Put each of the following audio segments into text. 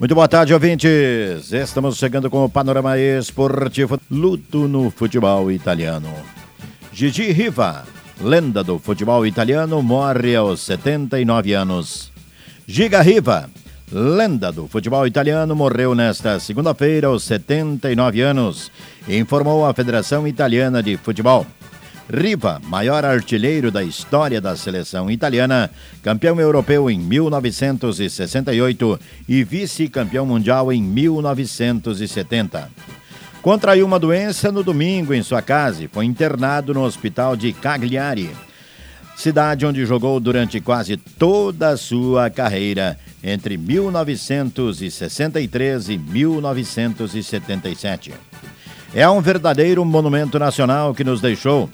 Muito boa tarde, ouvintes. Estamos chegando com o panorama esportivo Luto no futebol italiano. Gigi Riva, lenda do futebol italiano, morre aos 79 anos. Giga Riva, lenda do futebol italiano, morreu nesta segunda-feira aos 79 anos, informou a Federação Italiana de Futebol. Riva, maior artilheiro da história da seleção italiana, campeão europeu em 1968 e vice-campeão mundial em 1970. Contraiu uma doença no domingo em sua casa e foi internado no hospital de Cagliari, cidade onde jogou durante quase toda a sua carreira, entre 1963 e 1977. É um verdadeiro monumento nacional que nos deixou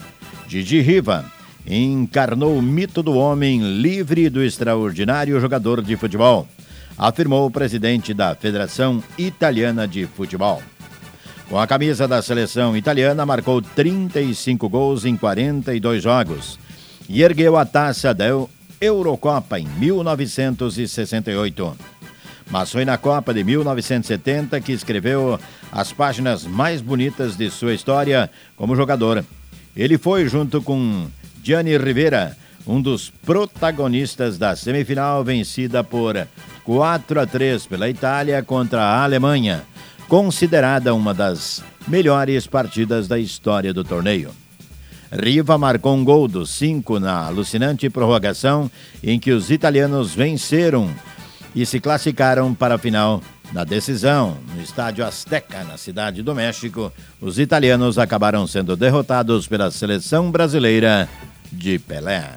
Didi Riva encarnou o mito do homem livre do extraordinário jogador de futebol, afirmou o presidente da Federação Italiana de Futebol. Com a camisa da seleção italiana, marcou 35 gols em 42 jogos e ergueu a taça da Eurocopa em 1968. Mas foi na Copa de 1970 que escreveu as páginas mais bonitas de sua história como jogador ele foi junto com Gianni Rivera, um dos protagonistas da semifinal vencida por 4 a 3 pela Itália contra a Alemanha, considerada uma das melhores partidas da história do torneio. Riva marcou um gol dos cinco na alucinante prorrogação em que os italianos venceram e se classificaram para a final na decisão, no estádio Azteca, na cidade do México, os italianos acabaram sendo derrotados pela seleção brasileira de Pelé.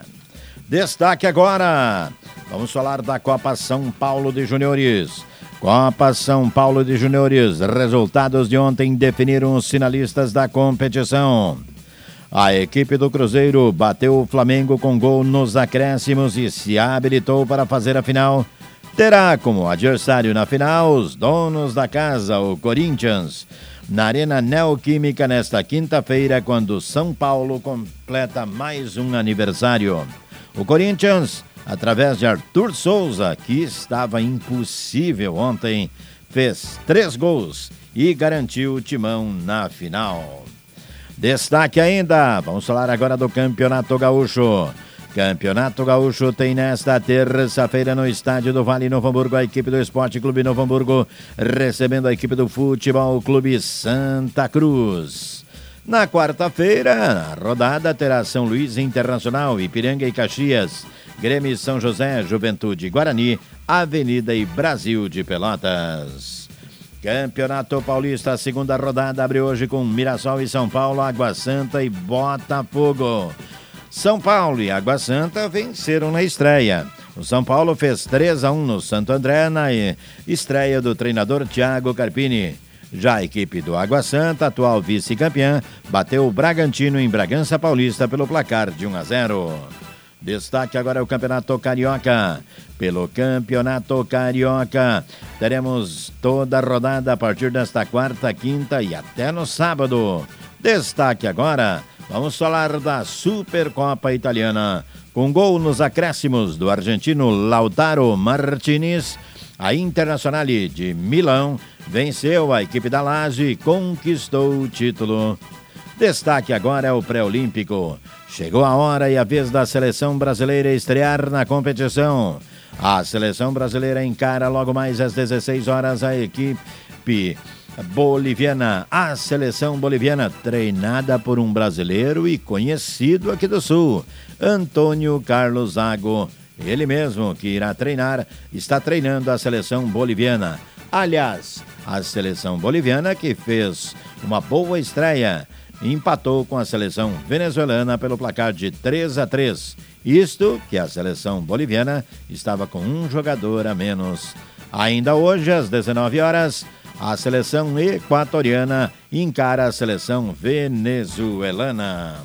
Destaque agora, vamos falar da Copa São Paulo de Juniores. Copa São Paulo de Juniores, resultados de ontem definiram os finalistas da competição. A equipe do Cruzeiro bateu o Flamengo com gol nos acréscimos e se habilitou para fazer a final terá como adversário na final os donos da casa, o Corinthians, na Arena Neoquímica nesta quinta-feira, quando São Paulo completa mais um aniversário. O Corinthians, através de Arthur Souza, que estava impossível ontem, fez três gols e garantiu o timão na final. Destaque ainda, vamos falar agora do Campeonato Gaúcho. Campeonato Gaúcho tem nesta terça-feira no estádio do Vale Novo Hamburgo a equipe do Esporte Clube Novo Hamburgo recebendo a equipe do Futebol Clube Santa Cruz. Na quarta-feira, a rodada terá São Luís Internacional, Ipiranga e Caxias, Grêmio São José, Juventude Guarani, Avenida e Brasil de Pelotas. Campeonato Paulista, segunda rodada, abre hoje com Mirassol e São Paulo, Água Santa e Botafogo. São Paulo e Água Santa venceram na estreia. O São Paulo fez 3 a 1 no Santo André na estreia do treinador Thiago Carpini. Já a equipe do Água Santa, atual vice-campeã, bateu o Bragantino em Bragança Paulista pelo placar de 1 a 0. Destaque agora o Campeonato Carioca. Pelo Campeonato Carioca, teremos toda a rodada a partir desta quarta, quinta e até no sábado. Destaque agora Vamos falar da Supercopa Italiana. Com gol nos acréscimos do argentino Lautaro Martinez, a Internazionale de Milão venceu a equipe da Lazio e conquistou o título. Destaque agora é o pré-olímpico. Chegou a hora e a vez da seleção brasileira estrear na competição. A seleção brasileira encara logo mais às 16 horas a equipe boliviana. A seleção boliviana, treinada por um brasileiro e conhecido aqui do Sul, Antônio Carlos Zago. Ele mesmo que irá treinar, está treinando a seleção boliviana. Aliás, a seleção boliviana que fez uma boa estreia empatou com a seleção venezuelana pelo placar de 3 a 3. Isto que a seleção boliviana estava com um jogador a menos. Ainda hoje, às 19 horas, a seleção equatoriana encara a seleção venezuelana.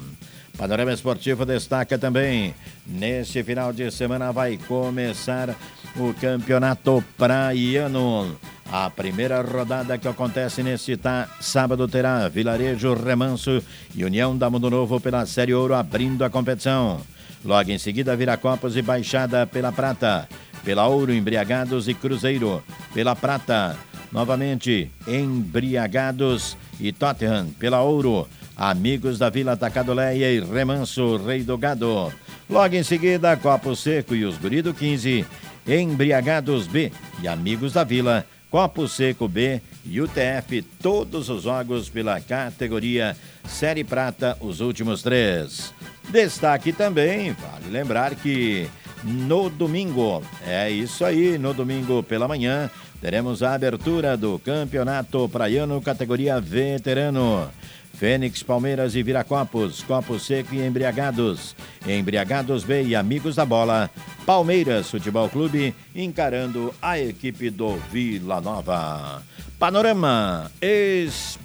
Panorama Esportivo destaca também, neste final de semana vai começar o Campeonato Praiano. A primeira rodada que acontece neste tá, sábado terá Vilarejo Remanso e União da Mundo Novo pela Série Ouro abrindo a competição. Logo em seguida, Viracopos e Baixada pela Prata. Pela Ouro, Embriagados e Cruzeiro. pela prata. Novamente, Embriagados e Tottenham pela ouro. Amigos da Vila Tacadoleia e Remanso Rei do Gado. Logo em seguida, Copo Seco e os Guri do 15, Embriagados B e Amigos da Vila, Copo Seco B e UTF, todos os jogos pela categoria Série Prata, os últimos três. Destaque também, vale lembrar que no domingo, é isso aí, no domingo pela manhã, teremos a abertura do Campeonato Praiano categoria Veterano. Fênix, Palmeiras e Viracopos, Copo Seco e Embriagados. Embriagados B e Amigos da Bola. Palmeiras Futebol Clube encarando a equipe do Vila Nova. Panorama Esportivo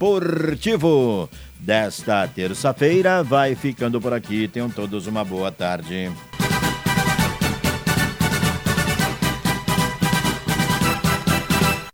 desta terça-feira vai ficando por aqui. Tenham todos uma boa tarde.